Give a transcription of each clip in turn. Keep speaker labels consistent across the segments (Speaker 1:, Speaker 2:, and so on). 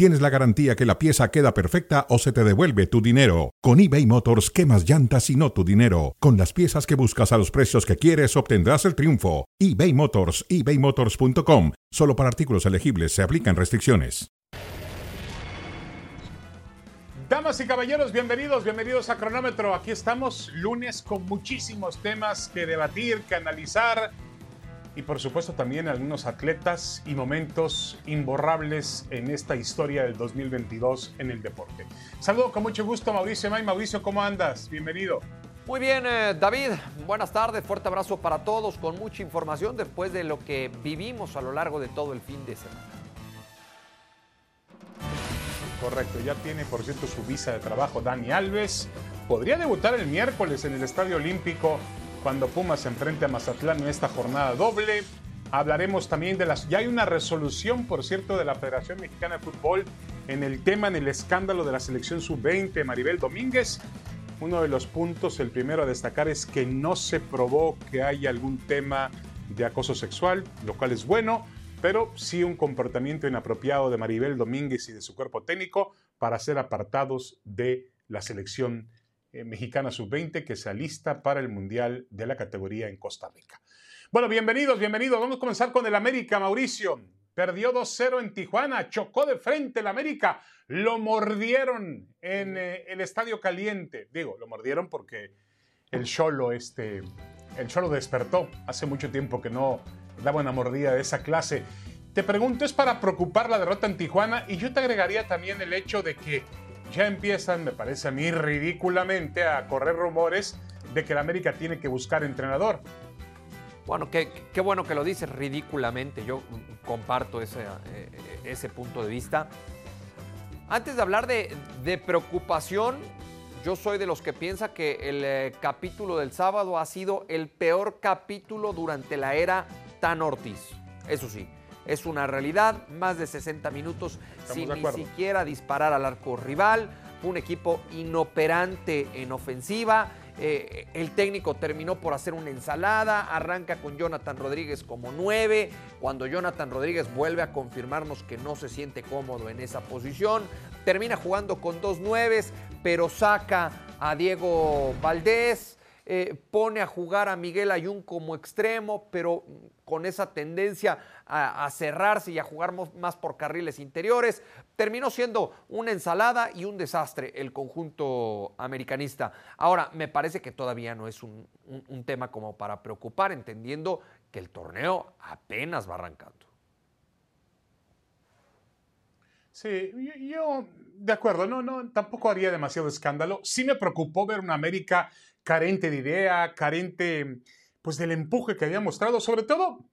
Speaker 1: tienes la garantía que la pieza queda perfecta o se te devuelve tu dinero. Con eBay Motors, quemas llantas y no tu dinero. Con las piezas que buscas a los precios que quieres, obtendrás el triunfo. eBay Motors, ebaymotors.com. Solo para artículos elegibles se aplican restricciones.
Speaker 2: Damas y caballeros, bienvenidos, bienvenidos a Cronómetro. Aquí estamos lunes con muchísimos temas que debatir, que analizar y por supuesto también algunos atletas y momentos imborrables en esta historia del 2022 en el deporte. Saludo con mucho gusto a Mauricio May. Mauricio, ¿cómo andas? Bienvenido.
Speaker 3: Muy bien, eh, David. Buenas tardes, fuerte abrazo para todos con mucha información después de lo que vivimos a lo largo de todo el fin de semana.
Speaker 2: Correcto, ya tiene por cierto su visa de trabajo Dani Alves. Podría debutar el miércoles en el Estadio Olímpico cuando Pumas se enfrente a Mazatlán en esta jornada doble. Hablaremos también de las... Ya hay una resolución, por cierto, de la Federación Mexicana de Fútbol en el tema, en el escándalo de la selección sub-20, Maribel Domínguez. Uno de los puntos, el primero a destacar, es que no se probó que haya algún tema de acoso sexual, lo cual es bueno pero sí un comportamiento inapropiado de Maribel Domínguez y de su cuerpo técnico para ser apartados de la selección eh, mexicana sub-20 que se alista para el Mundial de la categoría en Costa Rica. Bueno, bienvenidos, bienvenidos. Vamos a comenzar con el América, Mauricio. Perdió 2-0 en Tijuana, chocó de frente el América, lo mordieron en eh, el Estadio Caliente. Digo, lo mordieron porque el Cholo, este, el Cholo despertó. Hace mucho tiempo que no daba una mordida de esa clase. Te pregunto, ¿es para preocupar la derrota en Tijuana? Y yo te agregaría también el hecho de que ya empiezan, me parece a mí ridículamente, a correr rumores de que el América tiene que buscar entrenador.
Speaker 3: Bueno, qué, bueno que lo dices ridículamente. Yo comparto ese, eh, ese punto de vista. Antes de hablar de, de, preocupación, yo soy de los que piensa que el eh, capítulo del sábado ha sido el peor capítulo durante la era Tan Ortiz. Eso sí, es una realidad. Más de 60 minutos sin ni siquiera disparar al arco rival. Un equipo inoperante en ofensiva. Eh, el técnico terminó por hacer una ensalada, arranca con Jonathan Rodríguez como nueve, cuando Jonathan Rodríguez vuelve a confirmarnos que no se siente cómodo en esa posición, termina jugando con dos nueves, pero saca a Diego Valdés, eh, pone a jugar a Miguel Ayun como extremo, pero con esa tendencia a, cerrarse y a jugar más por carriles interiores. Terminó siendo una ensalada y un desastre el conjunto americanista. Ahora, me parece que todavía no es un, tema como para preocupar, entendiendo que el torneo apenas va arrancando.
Speaker 2: Sí, yo, de acuerdo, no, no, tampoco haría demasiado escándalo. Sí me preocupó ver una América carente de idea, carente pues del empuje que había mostrado, sobre todo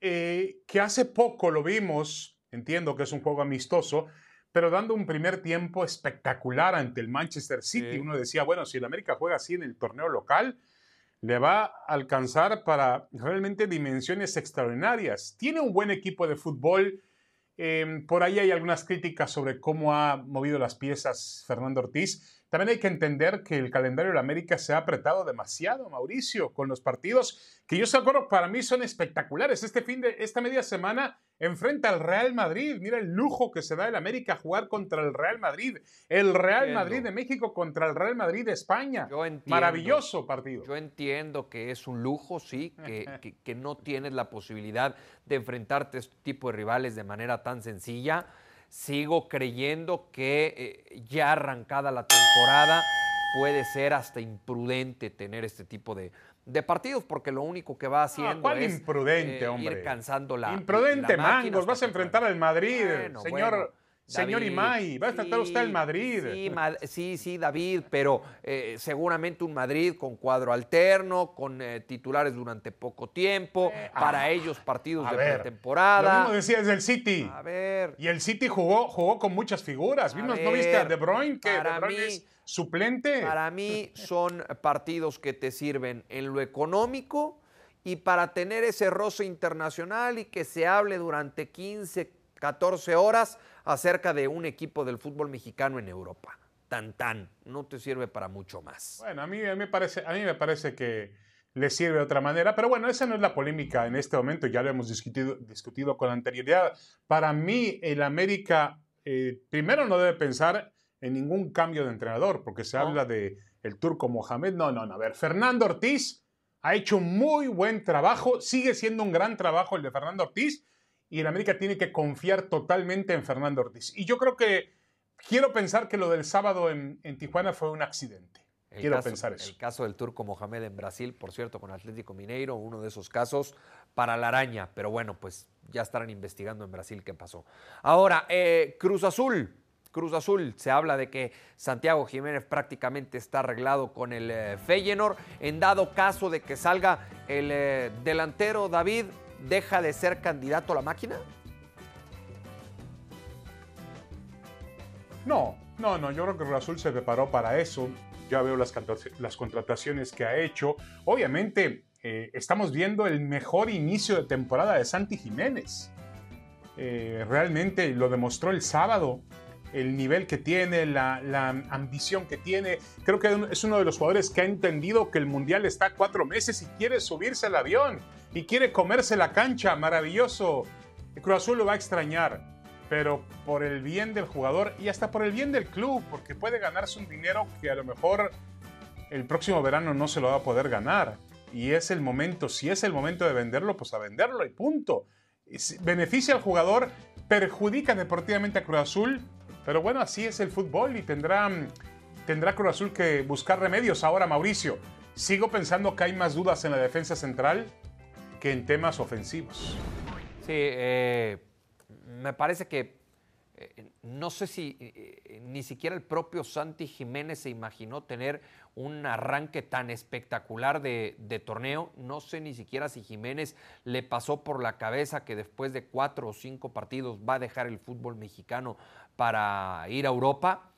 Speaker 2: eh, que hace poco lo vimos, entiendo que es un juego amistoso, pero dando un primer tiempo espectacular ante el Manchester City. Uno decía, bueno, si el América juega así en el torneo local, le va a alcanzar para realmente dimensiones extraordinarias. Tiene un buen equipo de fútbol. Em, por ahí hay algunas críticas sobre cómo ha movido las piezas Fernando Ortiz, también hay que entender que el calendario de la América se ha apretado demasiado, Mauricio, con los partidos que yo se acuerdo para mí son espectaculares. Este fin de esta media semana enfrenta al Real Madrid. Mira el lujo que se da el América jugar contra el Real Madrid. El Real Madrid de México contra el Real Madrid de España. Maravilloso partido.
Speaker 3: Yo entiendo que es un lujo, sí, que, que no tienes la posibilidad de enfrentarte a este tipo de rivales de manera tan sencilla sigo creyendo que eh, ya arrancada la temporada puede ser hasta imprudente tener este tipo de, partidos porque lo único que va haciendo es
Speaker 2: imprudente,
Speaker 3: eh, ir cansando la
Speaker 2: Imprudente, Mangos, vas a enfrentar al Madrid, señor Señor Imay, va a enfrentar usted al Madrid.
Speaker 3: Sí, sí, David, pero eh, seguramente un Madrid con cuadro alterno, con eh, titulares durante poco tiempo, eh, para ah, ellos partidos de pretemporada.
Speaker 2: Lo mismo decías del City. A ver. Y el City jugó, jugó con muchas figuras. Vimos, ¿no viste a De Bruyne? Que De Bruyne es suplente.
Speaker 3: Para mí son partidos que te sirven en lo económico y para tener ese roce internacional y que se hable durante 15, 14 horas acerca de un equipo del fútbol mexicano en Europa. Tan tan, no te sirve para mucho más.
Speaker 2: Bueno, a mí, me, parece, a mí me parece que le sirve de otra manera, pero bueno, esa no es la polémica en este momento, ya lo hemos discutido, discutido con anterioridad. Para mí, el América eh, primero no debe pensar en ningún cambio de entrenador, porque se habla de el turco Mohamed. No, no, no. A ver, Fernando Ortiz ha hecho muy buen trabajo, sigue siendo un gran trabajo el de Fernando Ortiz, y el América tiene que confiar totalmente en Fernando Ortiz. Y yo creo que quiero pensar que lo del sábado en, Tijuana fue un accidente. quiero pensar eso.
Speaker 3: El caso del turco Mohamed en Brasil, por cierto, con Atlético Mineiro, uno de esos casos para la araña, pero bueno, pues ya estarán investigando en Brasil qué pasó. Ahora, eh, Cruz Azul. Cruz Azul, se habla de que Santiago Jiménez prácticamente está arreglado con el eh, Feyenoord. En dado caso de que salga el eh, delantero David, ¿deja de ser candidato a la máquina?
Speaker 2: No, no, no, yo creo que Cruz Azul se preparó para eso. Ya veo las, las contrataciones que ha hecho. Obviamente, eh, estamos viendo el mejor inicio de temporada de Santi Jiménez. Eh, realmente lo demostró el sábado, el nivel que tiene, la, ambición que tiene. Creo que es uno de los jugadores que ha entendido que el Mundial está cuatro meses y quiere subirse al avión y quiere comerse la cancha. Maravilloso. El Cruz Azul lo va a extrañar, pero por el bien del jugador y hasta por el bien del club, porque puede ganarse un dinero que a lo mejor el próximo verano no se lo va a poder ganar y es el momento, si es el momento de venderlo, pues a venderlo y punto. Beneficia al jugador, perjudica deportivamente a Cruz Azul, pero bueno, así es el fútbol y tendrá, tendrá Cruz Azul que buscar remedios. Ahora, Mauricio, sigo pensando que hay más dudas en la defensa central que en temas ofensivos.
Speaker 3: Sí, eh, me parece que eh, no sé si eh, ni siquiera el propio Santi Jiménez se imaginó tener un arranque tan espectacular de, torneo. No sé ni siquiera si Jiménez le pasó por la cabeza que después de cuatro o cinco partidos va a dejar el fútbol mexicano para ir a Europa.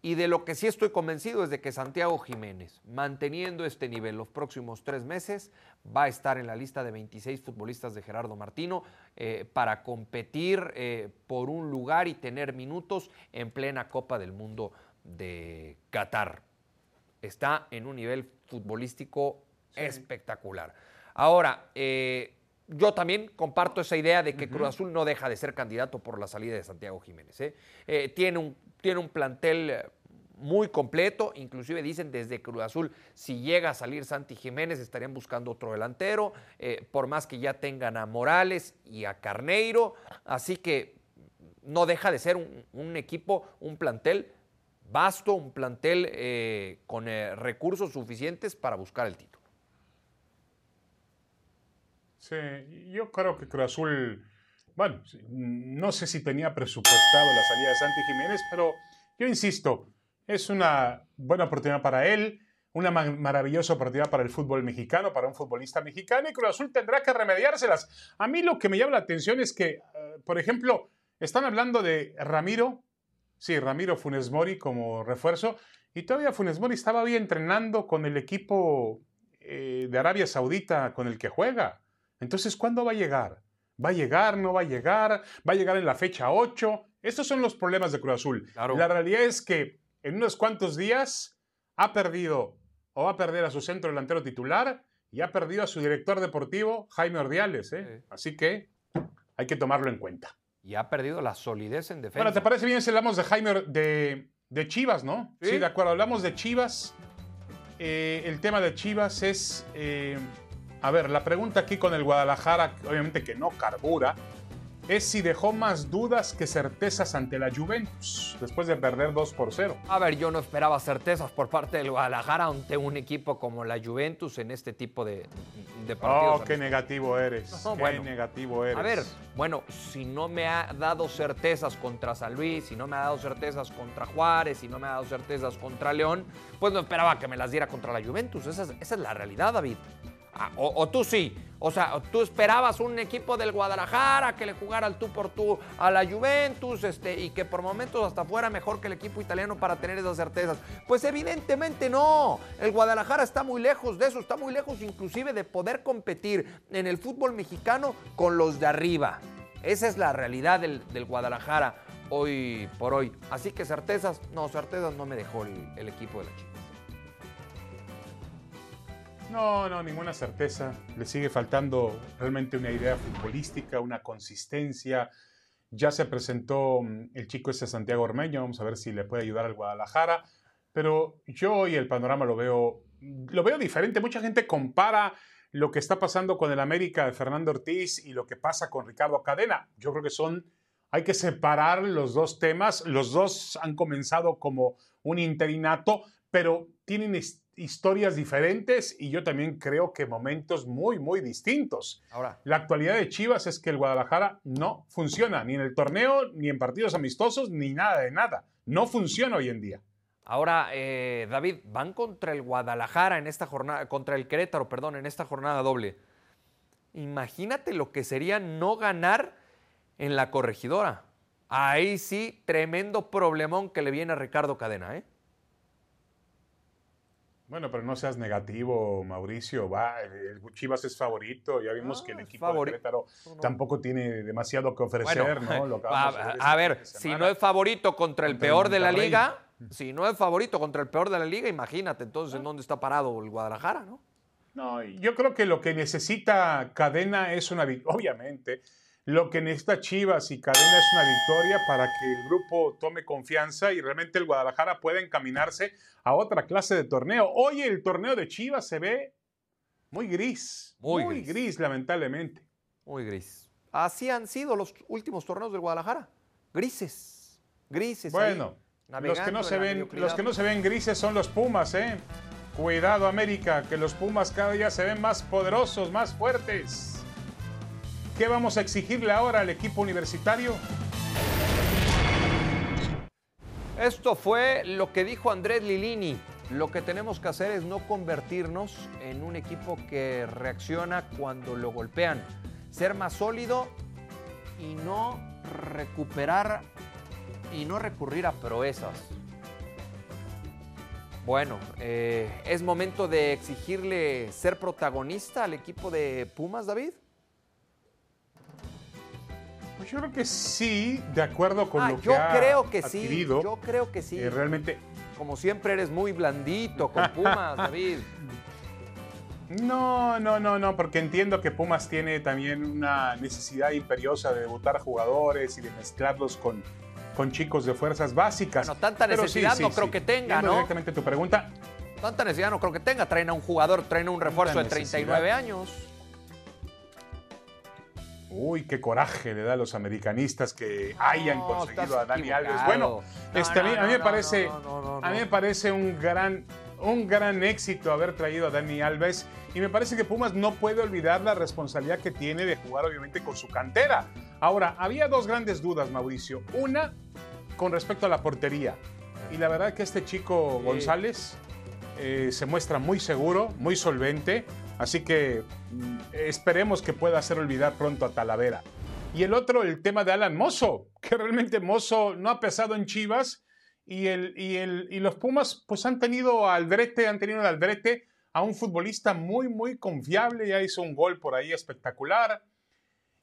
Speaker 3: Y de lo que sí estoy convencido es de que Santiago Jiménez, manteniendo este nivel los próximos tres meses, va a estar en la lista de 26 futbolistas de Gerardo Martino eh, para competir eh, por un lugar y tener minutos en plena Copa del Mundo de Qatar está en un nivel futbolístico espectacular. Ahora, eh, yo también comparto esa idea de que Cruz Azul no deja de ser candidato por la salida de Santiago Jiménez. ¿eh? Eh, tiene, un, tiene un plantel muy completo, inclusive dicen desde Cruz Azul, si llega a salir Santi Jiménez estarían buscando otro delantero, por más que ya tengan a Morales y a Carneiro, así que no deja de ser un equipo, un plantel vasto, un plantel eh, con eh, recursos suficientes para buscar el título.
Speaker 2: Sí, yo creo que Cruz Azul, bueno, no sé si tenía presupuestado la salida de Santi Jiménez, pero yo insisto, es una buena oportunidad para él, una maravillosa oportunidad para el fútbol mexicano, para un futbolista mexicano, y Cruz Azul tendrá que remediárselas. A mí lo que me llama la atención es que, eh, por ejemplo, están hablando de Ramiro, Sí, Ramiro Funes Mori como refuerzo. Y todavía Funes Mori estaba hoy entrenando con el equipo eh, de Arabia Saudita con el que juega. Entonces, ¿cuándo va a llegar? ¿Va a llegar? ¿No va a llegar? ¿Va a llegar en la fecha 8? Estos son los problemas de Cruz Azul. La realidad es que en unos cuantos días ha perdido o va a perder a su centro delantero titular y ha perdido a su director deportivo, Jaime Ordiales. ¿eh? Así que hay que tomarlo en cuenta
Speaker 3: y ha perdido la solidez en defensa.
Speaker 2: Bueno, ¿te parece bien si hablamos de Jaime de, de Chivas, no? ¿Sí? de acuerdo. Hablamos de Chivas. Eh, el tema de Chivas es. Eh, a ver, la pregunta aquí con el Guadalajara, obviamente que no carbura, es si dejó más dudas que certezas ante la Juventus después de perder 2 por 0.
Speaker 3: A ver, yo no esperaba certezas por parte del Guadalajara ante un equipo como la Juventus en este tipo de, partidos.
Speaker 2: Oh, qué negativo eres. qué negativo eres.
Speaker 3: A ver, bueno, si no me ha dado certezas contra San Luis, si no me ha dado certezas contra Juárez, si no me ha dado certezas contra León, pues no esperaba que me las diera contra la Juventus. Esa es, esa es la realidad, David. Ah, o, tú sí. O sea, tú esperabas un equipo del Guadalajara que le jugara al tú por tú a la Juventus este, y que por momentos hasta fuera mejor que el equipo italiano para tener esas certezas. Pues evidentemente no. El Guadalajara está muy lejos de eso, está muy lejos inclusive de poder competir en el fútbol mexicano con los de arriba. Esa es la realidad del, Guadalajara hoy por hoy. Así que certezas, no, certezas no me dejó el, equipo de la Chivas.
Speaker 2: No, no, ninguna certeza. Le sigue faltando realmente una idea futbolística, una consistencia. Ya se presentó mm, el chico este Santiago Ormeño, vamos a ver si le puede ayudar al Guadalajara. Pero yo hoy el panorama lo veo, lo veo diferente. Mucha gente compara lo que está pasando con el América de Fernando Ortiz y lo que pasa con Ricardo Cadena. Yo creo que son, hay que separar los dos temas. Los dos han comenzado como un interinato, pero tienen historias diferentes y yo también creo que momentos muy, muy distintos. Ahora, la actualidad de Chivas es que el Guadalajara no funciona, ni en el torneo, ni en partidos amistosos, ni nada de nada. No funciona hoy en día.
Speaker 3: Ahora, eh, David, van contra el Guadalajara en esta jornada, contra el Querétaro, perdón, en esta jornada doble. Imagínate lo que sería no ganar en la corregidora. Ahí sí, tremendo problemón que le viene a Ricardo Cadena, ¿eh?
Speaker 2: Bueno, pero no seas negativo, Mauricio. Va, el Chivas es favorito. Ya vimos que el equipo de Querétaro tampoco tiene demasiado que ofrecer, ¿no?
Speaker 3: a, ver, si no es favorito contra el peor de la liga, si no es favorito contra el peor de la liga, imagínate entonces en dónde está parado el Guadalajara, ¿no?
Speaker 2: No, yo creo que lo que necesita Cadena es una obviamente lo que necesita Chivas y Cadena es una victoria para que el grupo tome confianza y realmente el Guadalajara pueda encaminarse a otra clase de torneo. Hoy el torneo de Chivas se ve muy gris, muy, gris. lamentablemente.
Speaker 3: Muy gris. Así han sido los últimos torneos del Guadalajara. Grises, grises.
Speaker 2: Bueno, los que, no se ven, los que no se ven grises son los Pumas, ¿eh? Cuidado América, que los Pumas cada día se ven más poderosos, más fuertes. ¿Qué vamos a exigirle ahora al equipo universitario?
Speaker 3: Esto fue lo que dijo Andrés Lilini. Lo que tenemos que hacer es no convertirnos en un equipo que reacciona cuando lo golpean. Ser más sólido y no recuperar y no recurrir a proezas. Bueno, eh, ¿es momento de exigirle ser protagonista al equipo de Pumas, David?
Speaker 2: Yo creo que sí, de acuerdo con
Speaker 3: ah,
Speaker 2: lo que
Speaker 3: yo
Speaker 2: ha
Speaker 3: creo que
Speaker 2: adquirido,
Speaker 3: sí. Yo creo que sí.
Speaker 2: Eh, realmente.
Speaker 3: Como siempre eres muy blandito con Pumas, David.
Speaker 2: No, no, no, no, porque entiendo que Pumas tiene también una necesidad imperiosa de debutar jugadores y de mezclarlos con, con chicos de fuerzas básicas.
Speaker 3: No, tanta necesidad no creo que tenga, ¿no?
Speaker 2: directamente tu pregunta.
Speaker 3: Tanta necesidad no creo que tenga. Traen a un jugador, traen a un refuerzo de 39 años.
Speaker 2: Uy, qué coraje le da a los americanistas que hayan conseguido a Dani Alves. Bueno, este, a mí me parece, a mí me parece un gran, un gran éxito haber traído a Dani Alves y me parece que Pumas no puede olvidar la responsabilidad que tiene de jugar obviamente con su cantera. Ahora, había dos grandes dudas, Mauricio. Una con respecto a la portería. Y la verdad que este chico González eh, se muestra muy seguro, muy solvente. Así que mm, esperemos que pueda hacer olvidar pronto a Talavera. Y el otro, el tema de Alan Mozo, que realmente Mozo no ha pesado en Chivas y, el, y, el, y los Pumas pues han tenido al brete, han tenido al brete a un futbolista muy, muy confiable, ya hizo un gol por ahí espectacular.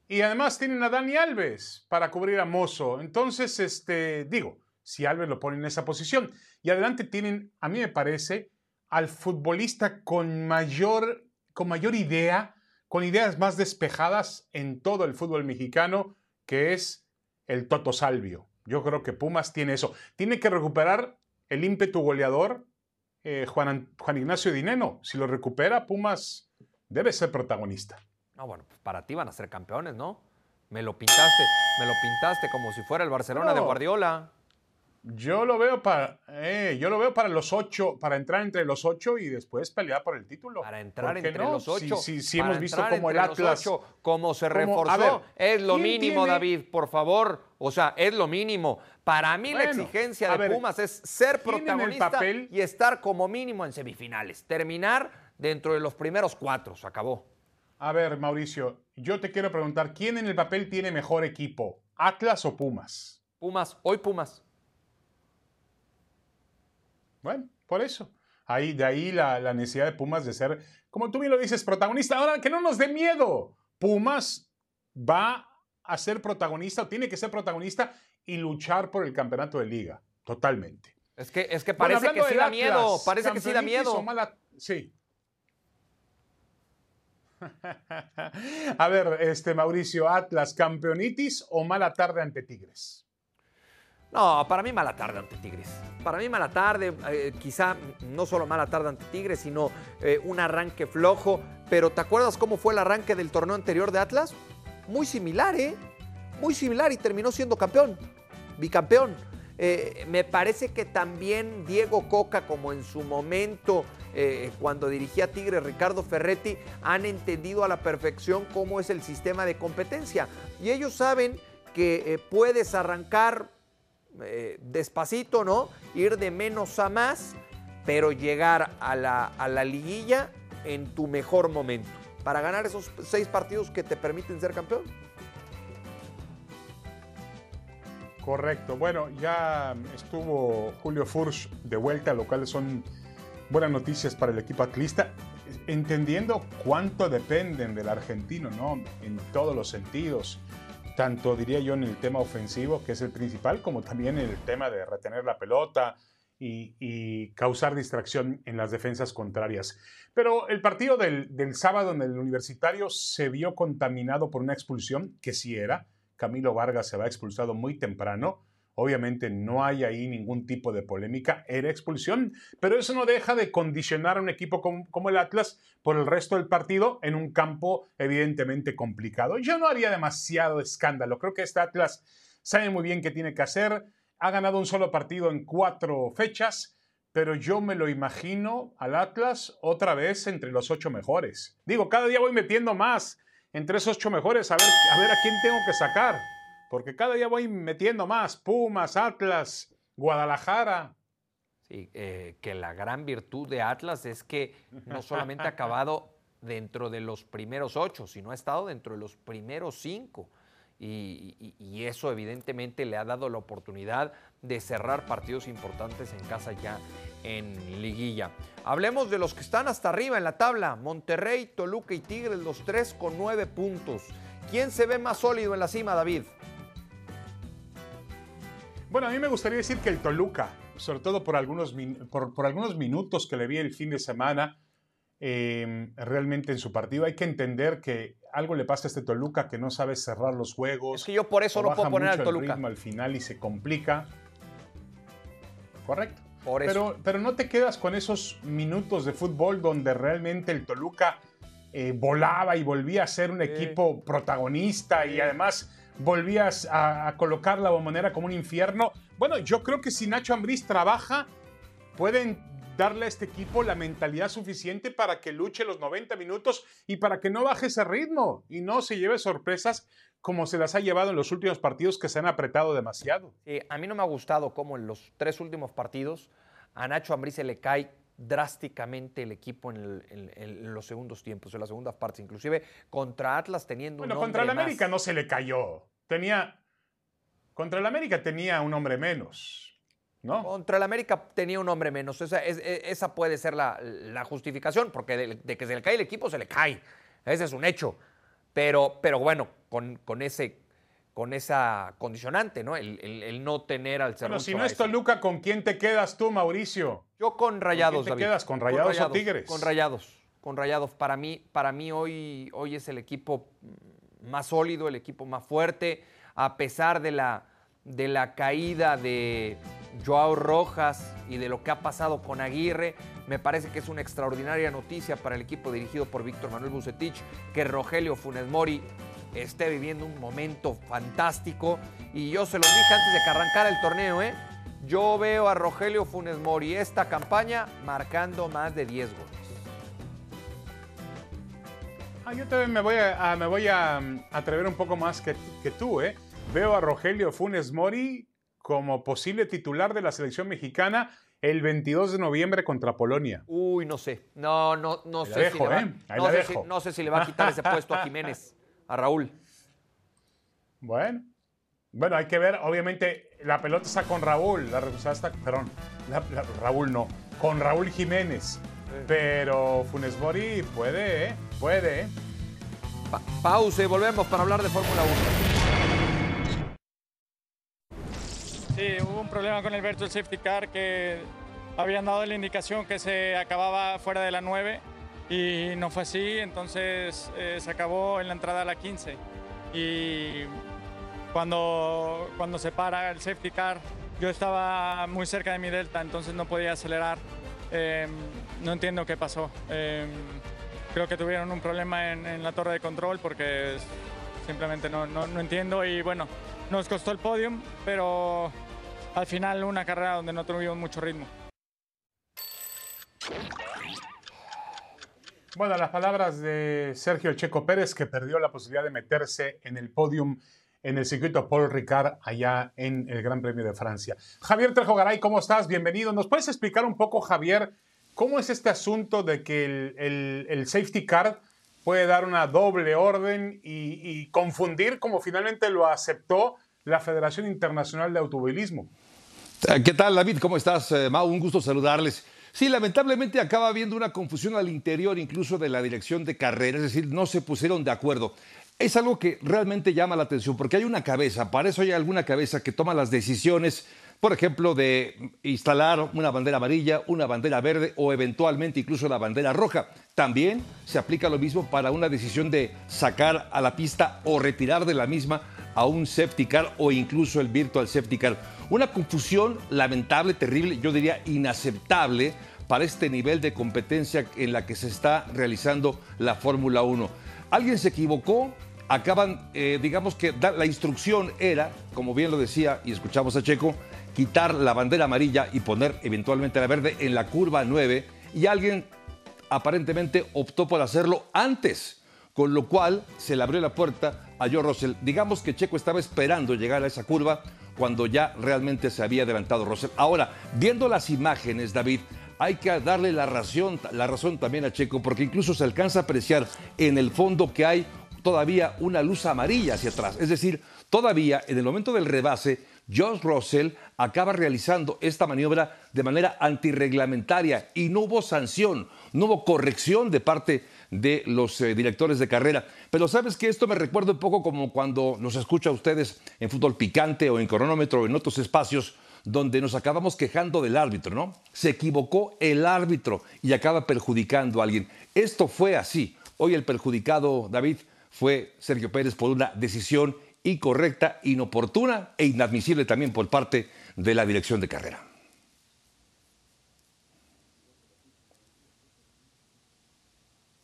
Speaker 2: Y además tienen a Dani Alves para cubrir a Mozo. Entonces, este, digo, si Alves lo pone en esa posición. Y adelante tienen, a mí me parece, al futbolista con mayor con mayor idea, con ideas más despejadas en todo el fútbol mexicano, que es el Toto Salvio. Yo creo que Pumas tiene eso. Tiene que recuperar el ímpetu goleador eh, Juan, Juan, Ignacio Dineno. Si lo recupera, Pumas debe ser protagonista.
Speaker 3: No, bueno, pues para ti van a ser campeones, ¿no? Me lo pintaste, me lo pintaste como si fuera el Barcelona de Guardiola.
Speaker 2: Yo lo veo para, eh, yo lo veo para los ocho, para entrar entre los ocho y después pelear por el título.
Speaker 3: Para entrar entre los ocho.
Speaker 2: Si, si, hemos visto como el Atlas,
Speaker 3: como se reforzó, es lo mínimo, David, por favor. O sea, es lo mínimo. Para mí la exigencia de Pumas es ser protagonista y estar como mínimo en semifinales. Terminar dentro de los primeros cuatro, se acabó.
Speaker 2: A ver, Mauricio, yo te quiero preguntar, ¿quién en el papel tiene mejor equipo? ¿Atlas o Pumas?
Speaker 3: Pumas, hoy Pumas.
Speaker 2: Bueno, por eso. Ahí, de ahí la, la, necesidad de Pumas de ser, como tú bien lo dices, protagonista. Ahora, que no nos dé miedo. Pumas va a ser protagonista o tiene que ser protagonista y luchar por el campeonato de liga. Totalmente.
Speaker 3: Es que, es que parece que sí da miedo. Parece que sí da miedo.
Speaker 2: Mala, sí. a ver, este Mauricio, Atlas, campeonitis o mala tarde ante Tigres.
Speaker 3: No, para mí mala tarde ante Tigres. Para mí mala tarde, eh, quizá no solo mala tarde ante Tigres, sino eh, un arranque flojo. Pero ¿te acuerdas cómo fue el arranque del torneo anterior de Atlas? Muy similar, ¿eh? Muy similar y terminó siendo campeón, bicampeón. Eh, me parece que también Diego Coca, como en su momento cuando dirigía Tigres, Ricardo Ferretti, han entendido a la perfección cómo es el sistema de competencia. Y ellos saben que puedes arrancar eh, despacito, ¿no? Ir de menos a más, pero llegar a la, a la liguilla en tu mejor momento, para ganar esos seis partidos que te permiten ser campeón.
Speaker 2: Correcto. Bueno, ya estuvo Julio Furch de vuelta, lo cual son buenas noticias para el equipo atlista, entendiendo cuánto dependen del argentino, ¿no? En todos los sentidos tanto diría yo en el tema ofensivo, que es el principal, como también en el tema de retener la pelota y, causar distracción en las defensas contrarias. Pero el partido del, sábado en el universitario se vio contaminado por una expulsión, que sí era. Camilo Vargas se va expulsado muy temprano Obviamente no hay ahí ningún tipo de polémica, era expulsión, pero eso no deja de condicionar a un equipo como, el Atlas por el resto del partido en un campo evidentemente complicado. Yo no haría demasiado escándalo, creo que este Atlas sabe muy bien qué tiene que hacer, ha ganado un solo partido en cuatro fechas, pero yo me lo imagino al Atlas otra vez entre los ocho mejores. Digo, cada día voy metiendo más entre esos ocho mejores a ver a, ver a quién tengo que sacar porque cada día voy metiendo más, Pumas, Atlas, Guadalajara.
Speaker 3: Sí, eh, que la gran virtud de Atlas es que no solamente ha acabado dentro de los primeros ocho, sino ha estado dentro de los primeros cinco. Y, eso evidentemente le ha dado la oportunidad de cerrar partidos importantes en casa ya en liguilla. Hablemos de los que están hasta arriba en la tabla. Monterrey, Toluca y Tigres, los tres con nueve puntos. ¿Quién se ve más sólido en la cima, David?
Speaker 2: Bueno, a mí me gustaría decir que el Toluca, sobre todo por algunos, por, algunos minutos que le vi el fin de semana, em, realmente en su partido, hay que entender que algo le pasa a este Toluca que no sabe cerrar los juegos.
Speaker 3: Es que yo por eso no puedo poner al Toluca.
Speaker 2: Ritmo al final y se complica. Correcto. Pero, pero no te quedas con esos minutos de fútbol donde realmente el Toluca eh, volaba y volvía a ser un equipo protagonista y además volvías a, colocar la bombonera como un infierno. Bueno, yo creo que si Nacho Ambriz trabaja, pueden darle a este equipo la mentalidad suficiente para que luche los 90 minutos y para que no baje ese ritmo y no se lleve sorpresas como se las ha llevado en los últimos partidos que se han apretado demasiado.
Speaker 3: a mí no me ha gustado cómo en los tres últimos partidos a Nacho Ambriz se le cae drásticamente el equipo en, los segundos tiempos, en las segundas partes, inclusive contra Atlas teniendo
Speaker 2: bueno,
Speaker 3: un
Speaker 2: contra el América no se le cayó. Tenía contra el América tenía un hombre menos, ¿no?
Speaker 3: Contra el América tenía un hombre menos. Esa, esa puede ser la, justificación, porque de, que se le cae el equipo, se le cae. Ese es un hecho. Pero, pero bueno, con, con ese con esa condicionante, ¿no? El, no tener al
Speaker 2: Pero si no es Toluca, ¿con quién te quedas tú, Mauricio?
Speaker 3: Yo con Rayados,
Speaker 2: ¿Con quién te quedas? ¿Con rayados, o Tigres?
Speaker 3: Con Rayados, con Rayados. Para mí, para mí hoy, hoy es el equipo más sólido, el equipo más fuerte, a pesar de la, de la caída de Joao Rojas y de lo que ha pasado con Aguirre. Me parece que es una extraordinaria noticia para el equipo dirigido por Víctor Manuel Bucetich que Rogelio Funes Mori esté viviendo un momento fantástico. Y yo se lo dije antes de que arrancara el torneo, ¿eh? Yo veo a Rogelio Funes Mori esta campaña marcando más de 10 goles.
Speaker 2: Ah, yo también me voy a, me voy a mm, atrever un poco más que, que tú, ¿eh? Veo a Rogelio Funes Mori como posible titular de la selección mexicana el 22 de noviembre contra Polonia.
Speaker 3: Uy, no sé. No, no, no sé si le va, no, sé si, le va a quitar ese puesto a Jiménez, a Raúl.
Speaker 2: Bueno. Bueno, hay que ver, obviamente, la pelota está con Raúl, la responsabilidad está, perdón, Raúl no, con Raúl Jiménez. Pero Funes Mori puede, ¿eh? Puede, ¿eh?
Speaker 3: pausa y volvemos para hablar de Fórmula
Speaker 4: 1. Sí, hubo un problema con el virtual safety car que habían dado la indicación que se acababa fuera de la 9 y no fue así, entonces eh, se acabó en la entrada a la 15. Y cuando, cuando se para el safety car, yo estaba muy cerca de mi delta, entonces no podía acelerar. Em, no entiendo qué pasó. Em, creo que tuvieron un problema en, la torre de control porque simplemente no, no, no, entiendo y bueno, nos costó el podium, pero al final una carrera donde no tuvimos mucho ritmo.
Speaker 2: Bueno, las palabras de Sergio Checo Pérez que perdió la posibilidad de meterse en el podium en el circuito Paul Ricard allá en el Gran Premio de Francia. Javier Trejo Garay, ¿cómo estás? Bienvenido. ¿Nos puedes explicar un poco, Javier, cómo es este asunto de que el, safety car puede dar una doble orden y, confundir como finalmente lo aceptó la Federación Internacional de Automovilismo?
Speaker 5: Eh, ¿Qué tal, David? ¿Cómo estás, eh, Mau? Un gusto saludarles. Sí, lamentablemente acaba habiendo una confusión al interior incluso de la dirección de carrera, es decir, no se pusieron de acuerdo es algo que realmente llama la atención, porque hay una cabeza, para eso hay alguna cabeza que toma las decisiones, por ejemplo, de instalar una bandera amarilla, una bandera verde o eventualmente incluso la bandera roja. También se aplica lo mismo para una decisión de sacar a la pista o retirar de la misma a un safety car o incluso el virtual safety car. Una confusión lamentable, terrible, yo diría inaceptable para este nivel de competencia en la que se está realizando la Fórmula 1. Alguien se equivocó, acaban, eh, digamos que la instrucción era, como bien lo decía y escuchamos a Checo, quitar la bandera amarilla y poner eventualmente la verde en la curva 9 y alguien aparentemente optó por hacerlo antes, con lo cual se le abrió la puerta a Joe Russell. Digamos que Checo estaba esperando llegar a esa curva cuando ya realmente se había adelantado Russell. Ahora, viendo las imágenes, David, hay que darle la razón, la razón también a Checo, porque incluso se alcanza a apreciar en el fondo que hay todavía una luz amarilla hacia atrás. Es decir, todavía en el momento del rebase, George Russell acaba realizando esta maniobra de manera antirreglamentaria y no hubo sanción, no hubo corrección de parte de los eh, directores de carrera. Pero sabes que esto me recuerda un poco como cuando nos escucha a ustedes en fútbol picante o en cronómetro o en otros espacios donde nos acabamos quejando del árbitro, ¿no? Se equivocó el árbitro y acaba perjudicando a alguien. Esto fue así. Hoy el perjudicado, David, fue Sergio Pérez por una decisión incorrecta, inoportuna e inadmisible también por parte de la dirección de carrera.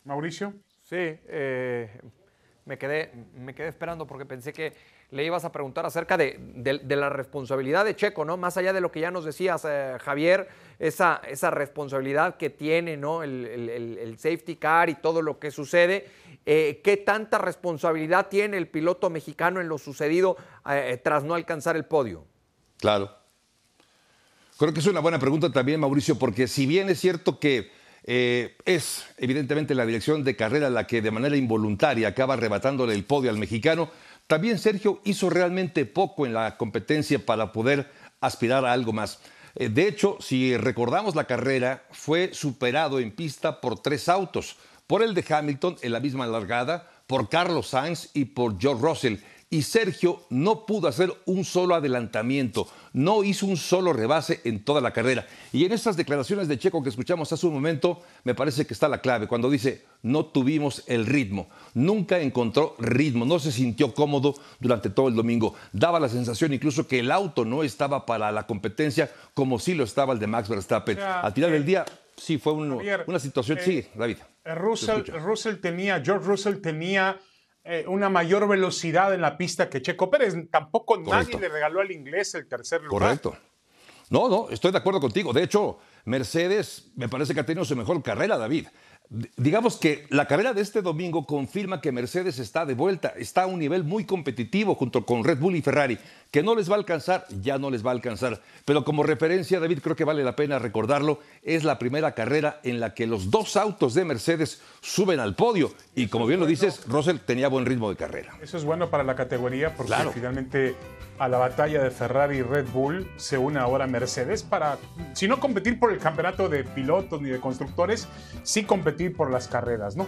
Speaker 2: Mauricio.
Speaker 3: Sí, eh, me, quedé, me quedé esperando porque pensé que le ibas a preguntar acerca de, la responsabilidad de Checo, ¿no? Más allá de lo que ya nos decías, eh, Javier, esa, esa responsabilidad que tiene, ¿no? El, safety car y todo lo que sucede. Eh, ¿Qué tanta responsabilidad tiene el piloto mexicano en lo sucedido eh, tras no alcanzar el podio?
Speaker 5: Claro. Creo que es una buena pregunta también, Mauricio, porque si bien es cierto que es evidentemente la dirección de carrera la que de manera involuntaria acaba arrebatándole el podio al mexicano, también Sergio hizo realmente poco en la competencia para poder aspirar a algo más. Eh, de hecho, si recordamos la carrera, fue superado en pista por tres autos, por el de Hamilton en la misma largada, por Carlos Sainz y por George Russell y Sergio no pudo hacer un solo adelantamiento, no hizo un solo rebase en toda la carrera. Y en estas declaraciones de Checo que escuchamos hace un momento, me parece que está la clave, cuando dice, no tuvimos el ritmo, nunca encontró ritmo, no se sintió cómodo durante todo el domingo. Daba la sensación incluso que el auto no estaba para la competencia como si lo estaba el de Max Verstappen. Al final del día, sí fue una situación, sí,
Speaker 2: eh,
Speaker 5: David.
Speaker 2: Russell, Russell tenía, George Russell tenía eh, una mayor velocidad en la pista que Checo Pérez. Tampoco nadie le regaló al inglés el tercer lugar.
Speaker 5: Correcto. No, no, estoy de acuerdo contigo. De hecho, Mercedes me parece que ha tenido su mejor carrera, David. Digamos que la carrera de este domingo confirma que Mercedes está de vuelta, está a un nivel muy competitivo junto con Red Bull y Ferrari. Que no les va a alcanzar, ya no les va a alcanzar. Pero como referencia, David, creo que vale la pena recordarlo, es la primera carrera en la que los dos autos de Mercedes suben al podio. Y como bien lo dices, Russell tenía buen ritmo de carrera.
Speaker 2: Eso es bueno para la categoría porque finalmente a la batalla de Ferrari y Red Bull se une ahora Mercedes para, si no competir por el campeonato de pilotos ni de constructores, sí competir por las carreras, ¿no?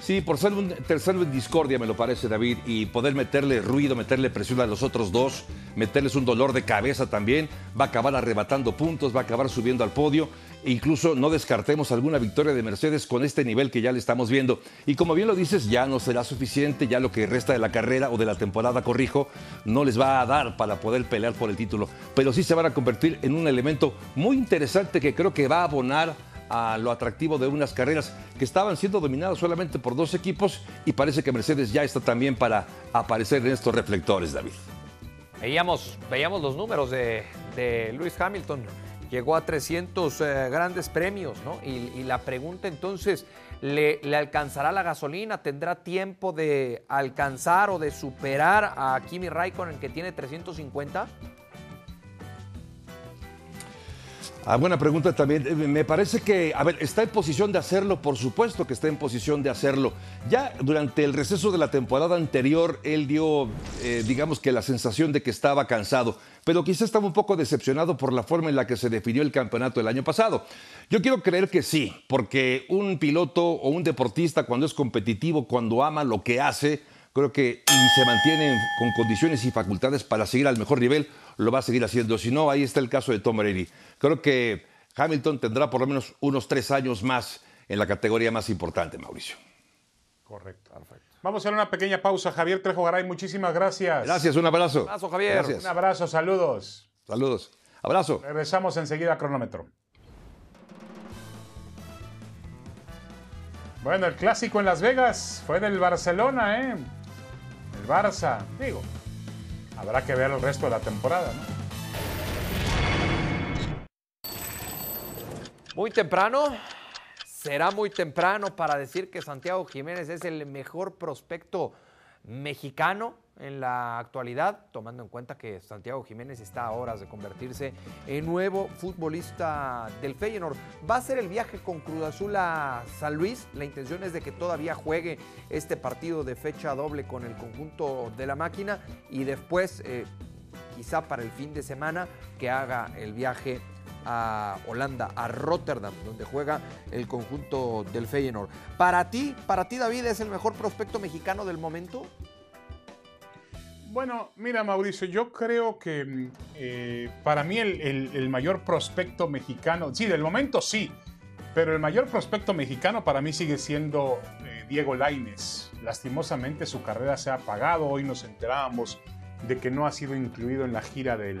Speaker 5: Sí, por ser un tercero en discordia, me lo parece, David, y poder meterle ruido, meterle presión a los otros dos, meterles un dolor de cabeza también, va a acabar arrebatando puntos, va a acabar subiendo al podio. E incluso no descartemos alguna victoria de Mercedes con este nivel que ya le estamos viendo. Y como bien lo dices, ya no será suficiente, ya lo que resta de la carrera o de la temporada, corrijo, no les va a dar para poder pelear por el título. Pero sí se van a convertir en un elemento muy interesante que creo que va a abonar a lo atractivo de unas carreras que estaban siendo dominadas solamente por dos equipos y parece que Mercedes ya está también para aparecer en estos reflectores, David.
Speaker 3: Veíamos, veíamos los números de, de Lewis Hamilton. Llegó a 300 eh, grandes premios, ¿no? Y, la pregunta entonces, ¿le, ¿le, alcanzará la gasolina? ¿Tendrá tiempo de alcanzar o de superar a Kimi Raikkonen que tiene 350?
Speaker 5: Ah, buena pregunta también. Eh, me parece que, a ver, está en posición de hacerlo, por supuesto que está en posición de hacerlo. Ya durante el receso de la temporada anterior, él dio, eh, digamos que la sensación de que estaba cansado, pero quizá estaba un poco decepcionado por la forma en la que se definió el campeonato el año pasado. Yo quiero creer que sí, porque un piloto o un deportista cuando es competitivo, cuando ama lo que hace, creo que y se mantiene con condiciones y facultades para seguir al mejor nivel, lo va a seguir haciendo. Si no, ahí está el caso de Tom Brady. Creo que Hamilton tendrá por lo menos unos tres años más en la categoría más importante, Mauricio.
Speaker 2: Correcto. Perfecto. Vamos a hacer una pequeña pausa. Javier Trejo Garay, muchísimas gracias.
Speaker 5: Gracias, un abrazo. Un
Speaker 3: abrazo, Javier.
Speaker 2: Un abrazo, saludos.
Speaker 5: Saludos. Abrazo.
Speaker 2: Regresamos enseguida a cronómetro. Bueno, el clásico en Las Vegas fue del Barcelona, ¿eh? El Barça, digo. Habrá que ver el resto de la temporada, ¿no?
Speaker 3: Muy temprano, será muy temprano para decir que Santiago Jiménez es el mejor prospecto mexicano en la actualidad, tomando en cuenta que Santiago Jiménez está a horas de convertirse en nuevo futbolista del Feyenoord. Va a ser el viaje con Cruz Azul a San Luis. La intención es de que todavía juegue este partido de fecha doble con el conjunto de la máquina y después, eh, quizá para el fin de semana, que haga el viaje a Holanda, a Rotterdam, donde juega el conjunto del Feyenoord. Para ti, para ti David, ¿es el mejor prospecto mexicano del momento?
Speaker 2: Bueno, mira Mauricio, yo creo que mm, eh, para mí el, mayor prospecto mexicano, sí, del momento sí, pero el mayor prospecto mexicano para mí sigue siendo eh, Diego Laines. Lastimosamente su carrera se ha apagado, hoy nos enterábamos de que no ha sido incluido en la gira del,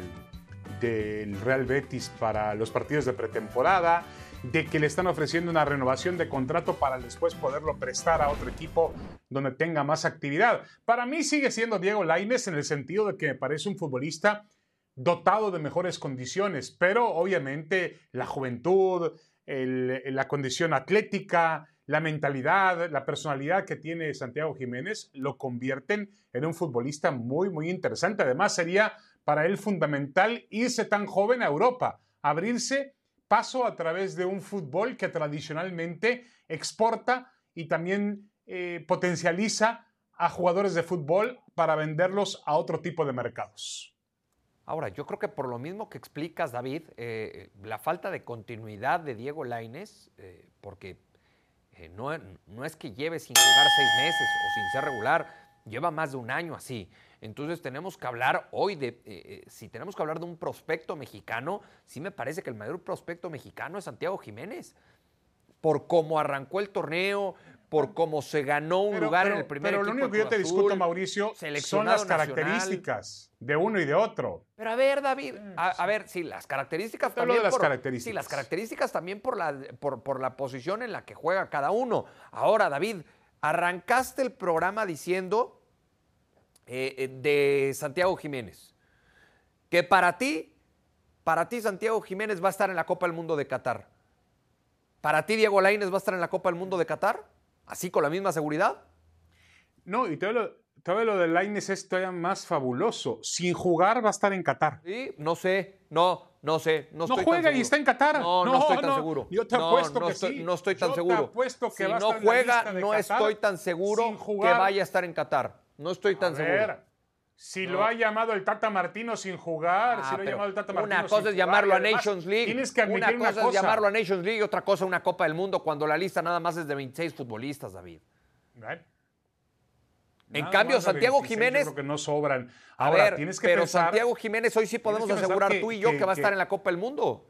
Speaker 2: del Real Betis para los partidos de pretemporada, de que le están ofreciendo una renovación de contrato para después poderlo prestar a otro equipo donde tenga más actividad. Para mí sigue siendo Diego Laines en el sentido de que me parece un futbolista dotado de mejores condiciones, pero obviamente la juventud, la condición atlética, la mentalidad, la personalidad que tiene Santiago Jiménez lo convierten en un futbolista muy, muy interesante. Además, sería para él fundamental irse tan joven a Europa, abrirse paso a través de un fútbol que tradicionalmente exporta y también eh, potencializa a jugadores de fútbol para venderlos a otro tipo de mercados.
Speaker 3: Ahora, yo creo que por lo mismo que explicas, David, eh, la falta de continuidad de Diego Laines, eh, porque no, no, es que lleve sin jugar seis meses o sin ser regular, lleva más de un año así. Entonces tenemos que hablar hoy de, eh, eh, si tenemos que hablar de un prospecto mexicano, sí me parece que el mayor prospecto mexicano es Santiago Jiménez. Por cómo arrancó el torneo, por cómo se ganó un lugar en el primer
Speaker 2: Pero
Speaker 3: lo
Speaker 2: único que yo te discuto, Mauricio, son las características de uno y de otro.
Speaker 3: Pero a ver, David, a, ver, sí, las características también.
Speaker 2: De las características.
Speaker 3: Sí, las características también por la, por, por la posición en la que juega cada uno. Ahora, David, arrancaste el programa diciendo eh, eh, de Santiago Jiménez. Que para ti, para ti Santiago Jiménez va a estar en la Copa del Mundo de Qatar. ¿Para ti Diego Lainez va a estar en la Copa del Mundo de Qatar? ¿Así con la misma seguridad?
Speaker 2: No, y te hablo, todavía lo de Laines es todavía más fabuloso. Sin jugar va a estar en Qatar.
Speaker 3: Sí, no sé, no, no sé, no,
Speaker 2: No
Speaker 3: estoy
Speaker 2: juega
Speaker 3: tan
Speaker 2: y está en Qatar.
Speaker 3: No, no,
Speaker 2: No,
Speaker 3: estoy tan
Speaker 2: no,
Speaker 3: seguro.
Speaker 2: yo te apuesto
Speaker 3: no
Speaker 2: que
Speaker 3: estoy,
Speaker 2: sí.
Speaker 3: No estoy tan
Speaker 2: Yo te
Speaker 3: seguro.
Speaker 2: apuesto que
Speaker 3: si
Speaker 2: va a
Speaker 3: no
Speaker 2: estar en la
Speaker 3: juega,
Speaker 2: lista de
Speaker 3: no
Speaker 2: Qatar
Speaker 3: estoy tan seguro que vaya a estar en Qatar. No estoy tan
Speaker 2: A
Speaker 3: seguro.
Speaker 2: ver, si
Speaker 3: No.
Speaker 2: lo ha llamado el Tata Martino sin jugar,
Speaker 3: Ah,
Speaker 2: si lo ha llamado el Tata Martino
Speaker 3: una
Speaker 2: sin
Speaker 3: cosa es llamarlo a Nations League.
Speaker 2: Tienes que admitir
Speaker 3: una
Speaker 2: una
Speaker 3: cosa, es llamarlo a Nations League y otra cosa una Copa del Mundo cuando la lista nada más es de 26 futbolistas, David. En
Speaker 2: Nada
Speaker 3: cambio, Santiago
Speaker 2: 26
Speaker 3: Jiménez-
Speaker 2: Yo creo que no sobran.
Speaker 3: A
Speaker 2: Ahora,
Speaker 3: ver,
Speaker 2: tienes que
Speaker 3: pero
Speaker 2: pensar.
Speaker 3: Santiago Jiménez hoy sí podemos asegurar
Speaker 2: que-
Speaker 3: tú y yo que,
Speaker 2: que-
Speaker 3: va a estar en la Copa del Mundo.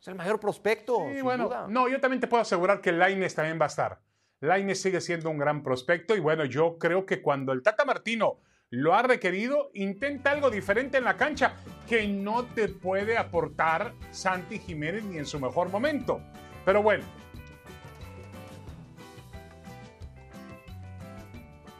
Speaker 3: Es el mayor prospecto,
Speaker 2: Sí,
Speaker 3: sin
Speaker 2: bueno,
Speaker 3: duda.
Speaker 2: no, yo también te puedo asegurar que Laines también va a estar. Laines sigue siendo un gran prospecto y bueno, yo creo que cuando el Tata Martino lo ha requerido, intenta algo diferente en la cancha que no te puede aportar Santi Jiménez ni en su mejor momento. Pero bueno.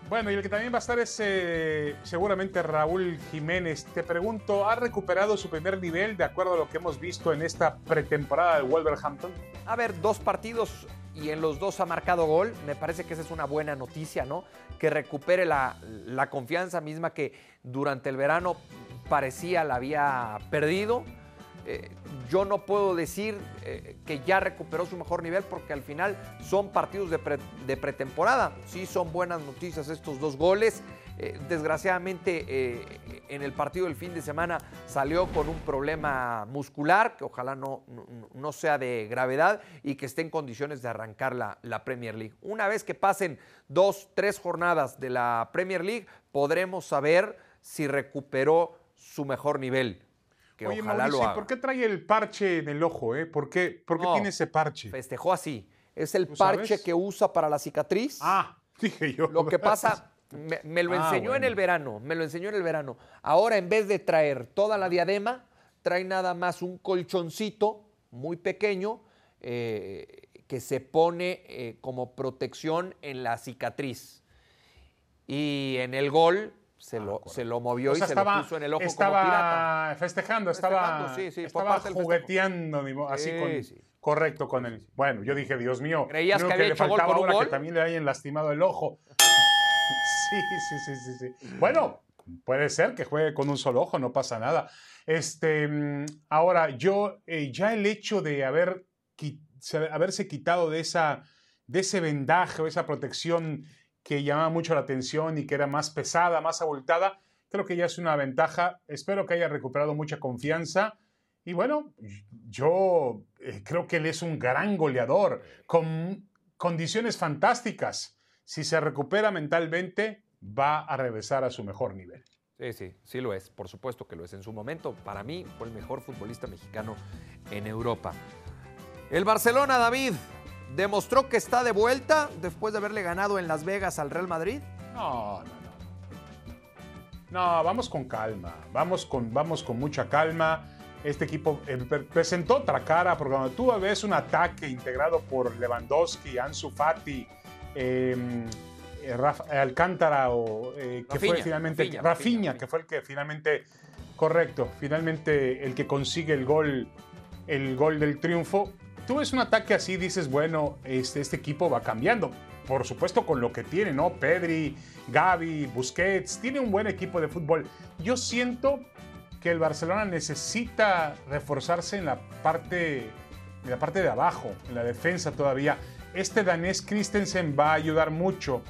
Speaker 2: Bueno, y el que también va a estar es eh, seguramente Raúl Jiménez. Te pregunto, ¿ha recuperado su primer nivel de acuerdo a lo que hemos visto en esta pretemporada del Wolverhampton?
Speaker 3: A ver, dos partidos y en los dos ha marcado gol. Me parece que esa es una buena noticia, ¿no? Que recupere la, la confianza misma que durante el verano parecía la había perdido. Eh, yo no puedo decir eh, que ya recuperó su mejor nivel porque al final son partidos de, de pretemporada. Sí son buenas noticias estos dos goles. Eh, desgraciadamente en el partido del fin de semana salió con un problema muscular que ojalá no, no, no sea de gravedad y que esté en condiciones de arrancar la, la Premier League. Una vez que pasen dos, tres jornadas de la Premier League, podremos saber si recuperó su mejor nivel. Que
Speaker 2: Oye,
Speaker 3: ojalá
Speaker 2: Mauricio,
Speaker 3: lo
Speaker 2: ¿y
Speaker 3: haga.
Speaker 2: ¿por qué trae el parche en el ojo? Eh? ¿Por qué, por qué
Speaker 3: No,
Speaker 2: tiene ese parche?
Speaker 3: Festejó así. Es el
Speaker 2: ¿Tú
Speaker 3: parche
Speaker 2: sabes?
Speaker 3: que usa para la cicatriz.
Speaker 2: Ah, dije yo.
Speaker 3: Lo que pasa, me, me lo
Speaker 2: Ah,
Speaker 3: enseñó en el verano, me lo enseñó en el verano. Ahora, en vez de traer toda la diadema, trae nada más un colchoncito muy pequeño eh, que se pone eh, como protección en la cicatriz. Y en el gol se, lo, se lo movió
Speaker 2: Ah, O sea,
Speaker 3: y se
Speaker 2: estaba,
Speaker 3: lo puso en el ojo
Speaker 2: estaba
Speaker 3: como pirata.
Speaker 2: festejando, estaba,
Speaker 3: Festejando, sí, sí, fue
Speaker 2: estaba
Speaker 3: festejo.
Speaker 2: jugueteando, así
Speaker 3: Sí,
Speaker 2: con,
Speaker 3: sí.
Speaker 2: correcto con él. Bueno, yo dije, Dios mío,
Speaker 3: ¿Creías
Speaker 2: creo
Speaker 3: que
Speaker 2: le faltaba ahora que también le hayan lastimado el ojo. Sí, sí, sí, sí, sí. Bueno, puede ser que juegue con un solo ojo, no pasa nada. Este, mm, ahora, yo, eh, ya el hecho de haber, haberse quitado de, esa, de ese vendaje o esa protección que llamaba mucho la atención y que era más pesada, más abultada, creo que ya es una ventaja. Espero que haya recuperado mucha confianza. Y bueno, yo eh, creo que él es un gran goleador, con condiciones fantásticas. Si se recupera mentalmente, va a regresar a su mejor nivel.
Speaker 3: Sí, sí, sí lo es, por supuesto que lo es. En su momento, para mí, fue el mejor futbolista mexicano en Europa. El Barcelona, David, demostró que está de vuelta después de haberle ganado en Las Vegas al Real Madrid.
Speaker 2: No, no, no. No, vamos con calma, vamos con, vamos con mucha calma. Este equipo eh, pre- presentó otra cara, porque cuando tú ves un ataque integrado por Lewandowski, Ansu Fati, eh, eh, Rafa- Alcántara, o, eh, que fue finalmente
Speaker 3: Rafinha,
Speaker 2: que fue el que finalmente, correcto, finalmente el que consigue el gol, el gol del triunfo. Tú ves un ataque así, dices, bueno, este, este equipo va cambiando. Por supuesto, con lo que tiene, ¿no? Pedri, Gavi, Busquets, tiene un buen equipo de fútbol. Yo siento que el Barcelona necesita reforzarse en la parte, en la parte de abajo, en la defensa todavía. Este danés Christensen va a ayudar mucho,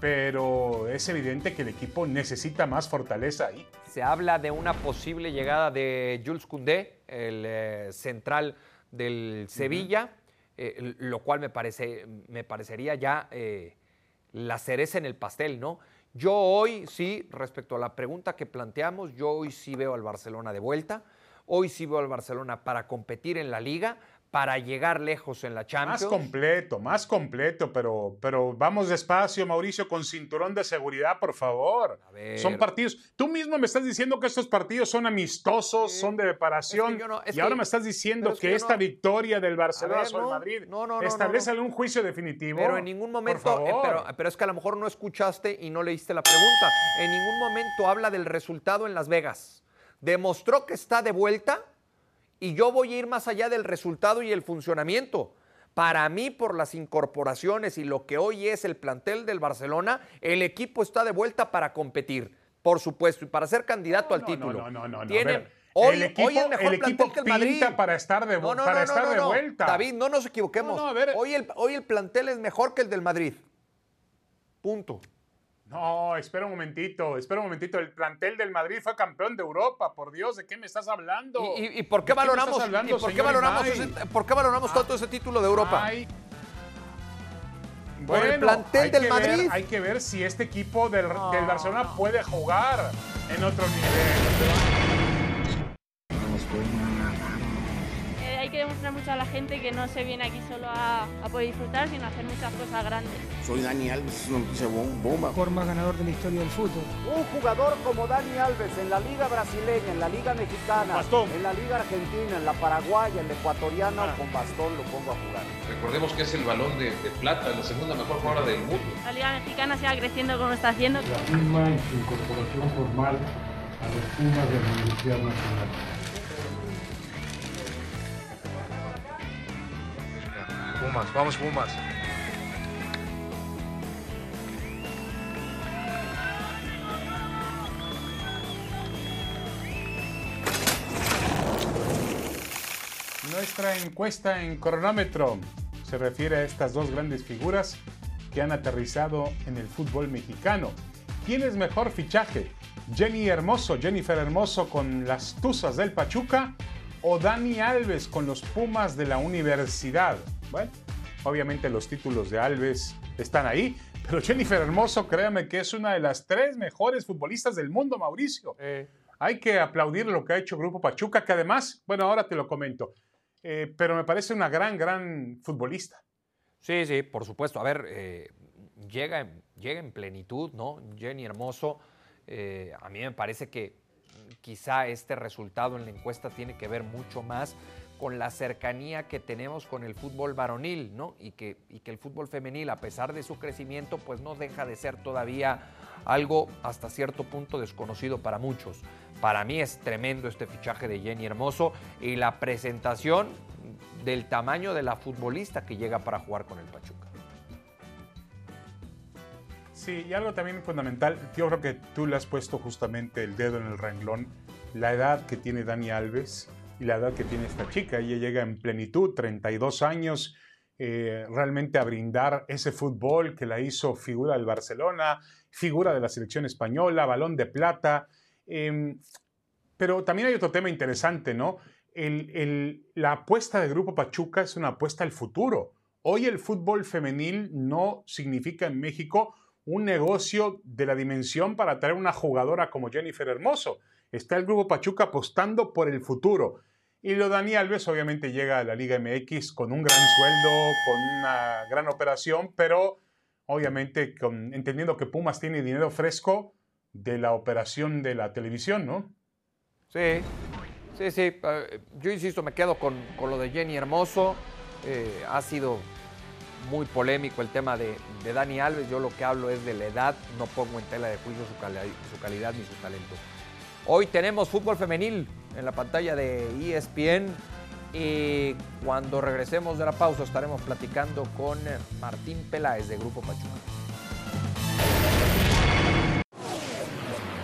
Speaker 2: pero es evidente que el equipo necesita más fortaleza ahí.
Speaker 3: Se habla de una posible llegada de Jules Koundé, el eh, central del Sevilla, eh, lo cual me, parece, me parecería ya eh, la cereza en el pastel, ¿no? Yo hoy sí, respecto a la pregunta que planteamos, yo hoy sí veo al Barcelona de vuelta, hoy sí veo al Barcelona para competir en la liga, para llegar lejos en la Champions.
Speaker 2: Más completo, más completo, pero, pero vamos despacio, Mauricio, con cinturón de seguridad, por favor.
Speaker 3: A ver.
Speaker 2: Son partidos. Tú mismo me estás diciendo que estos partidos son amistosos,
Speaker 3: Sí.
Speaker 2: son de preparación.
Speaker 3: Es que yo no- es
Speaker 2: y ahora me estás diciendo
Speaker 3: es
Speaker 2: que, esta
Speaker 3: no-
Speaker 2: victoria del Barcelona sobre
Speaker 3: no,
Speaker 2: Madrid establece un juicio definitivo.
Speaker 3: Pero en ningún momento, eh, pero es que a lo mejor no escuchaste y no leíste la pregunta. En ningún momento habla del resultado en Las Vegas. Demostró que está de vuelta y yo voy a ir más allá del resultado y el funcionamiento. Para mí, por las incorporaciones y lo que hoy es el plantel del Barcelona, el equipo está de vuelta para competir, por supuesto, y para ser candidato al título.
Speaker 2: No, no, no, Hoy, el equipo, hoy el mejor el equipo que el Madrid. para estar de,
Speaker 3: no, no,
Speaker 2: para
Speaker 3: no,
Speaker 2: estar de vuelta.
Speaker 3: David, no nos equivoquemos. Hoy, el, hoy el plantel es mejor que el del Madrid. Punto.
Speaker 2: No, espera un momentito, espera un momentito. El plantel del Madrid fue campeón de Europa, por Dios, ¿de qué me estás hablando?
Speaker 3: ¿Y, y, por qué valoramos, hablando, ¿y por qué valoramos, ese, por qué valoramos tanto ese título de Europa?
Speaker 2: Ay.
Speaker 3: Bueno, por el plantel del Madrid.
Speaker 2: Ver, hay que ver si este equipo del, no, del Barcelona no. puede jugar en otro nivel.
Speaker 6: Mucho a la gente que no se viene aquí solo a, a poder disfrutar, sino a hacer muchas cosas grandes.
Speaker 7: Soy Dani Alves, es una noticia bomba.
Speaker 8: Mejor más ganador de la historia del fútbol.
Speaker 9: Un jugador como Dani Alves en la Liga Brasileña, en la Liga Mexicana,
Speaker 2: bastón.
Speaker 9: en la Liga Argentina, en la Paraguaya, en la Ecuatoriana, ah. con bastón lo pongo a jugar.
Speaker 10: Recordemos que es el balón de, de plata, la segunda mejor jugadora del mundo.
Speaker 6: La Liga Mexicana siga creciendo como está haciendo.
Speaker 11: La firma en su incorporación formal a los Pumas de la Universidad Nacional.
Speaker 12: Vamos Pumas.
Speaker 2: Nuestra encuesta en cronómetro se refiere a estas dos grandes figuras que han aterrizado en el fútbol mexicano. ¿Quién es mejor fichaje? ¿Jenny Hermoso, Jennifer Hermoso con las Tuzas del Pachuca o Dani Alves con los Pumas de la Universidad? Bueno, obviamente los títulos de Alves están ahí, pero Jennifer Hermoso, créame que es una de las tres mejores futbolistas del mundo, Mauricio. Eh. Hay que aplaudir lo que ha hecho Grupo Pachuca, que además, bueno, ahora te lo comento, eh, pero me parece una gran, gran futbolista.
Speaker 3: Sí, sí, por supuesto. A ver, eh, llega, llega en plenitud, ¿no? Jenny Hermoso, eh, a mí me parece que quizá este resultado en la encuesta tiene que ver mucho más con la cercanía que tenemos con el fútbol varonil, ¿no? Y que, y que el fútbol femenil, a pesar de su crecimiento, pues no deja de ser todavía algo hasta cierto punto desconocido para muchos. Para mí es tremendo este fichaje de Jenny Hermoso y la presentación del tamaño de la futbolista que llega para jugar con el Pachuca.
Speaker 2: Sí, y algo también fundamental, yo creo que tú le has puesto justamente el dedo en el renglón, la edad que tiene Dani Alves y la edad que tiene esta chica. Ella llega en plenitud, 32 años, eh, realmente a brindar ese fútbol que la hizo figura del Barcelona, figura de la selección española, balón de plata. Eh, pero también hay otro tema interesante, ¿no? La apuesta de Grupo Pachuca es una apuesta al futuro. Hoy el fútbol femenil no significa en México un negocio de la dimensión para traer una jugadora como Jennifer Hermoso. Está el Grupo Pachuca apostando por el futuro. Y lo Dani Alves obviamente llega a la Liga MX con un gran sueldo, con una gran operación, pero obviamente con, entendiendo que Pumas tiene dinero fresco de la operación de la televisión, ¿no?
Speaker 3: Sí, sí, sí. Yo insisto, me quedo con, con lo de Jenny Hermoso. Eh, ha sido muy polémico el tema de, de, Dani Alves. Yo lo que hablo es de la edad, no pongo en tela de juicio su, cali su calidad ni su talento. Hoy tenemos fútbol femenil en la pantalla de ESPN y cuando regresemos de la pausa estaremos platicando con Martín Peláez de Grupo Pachuca.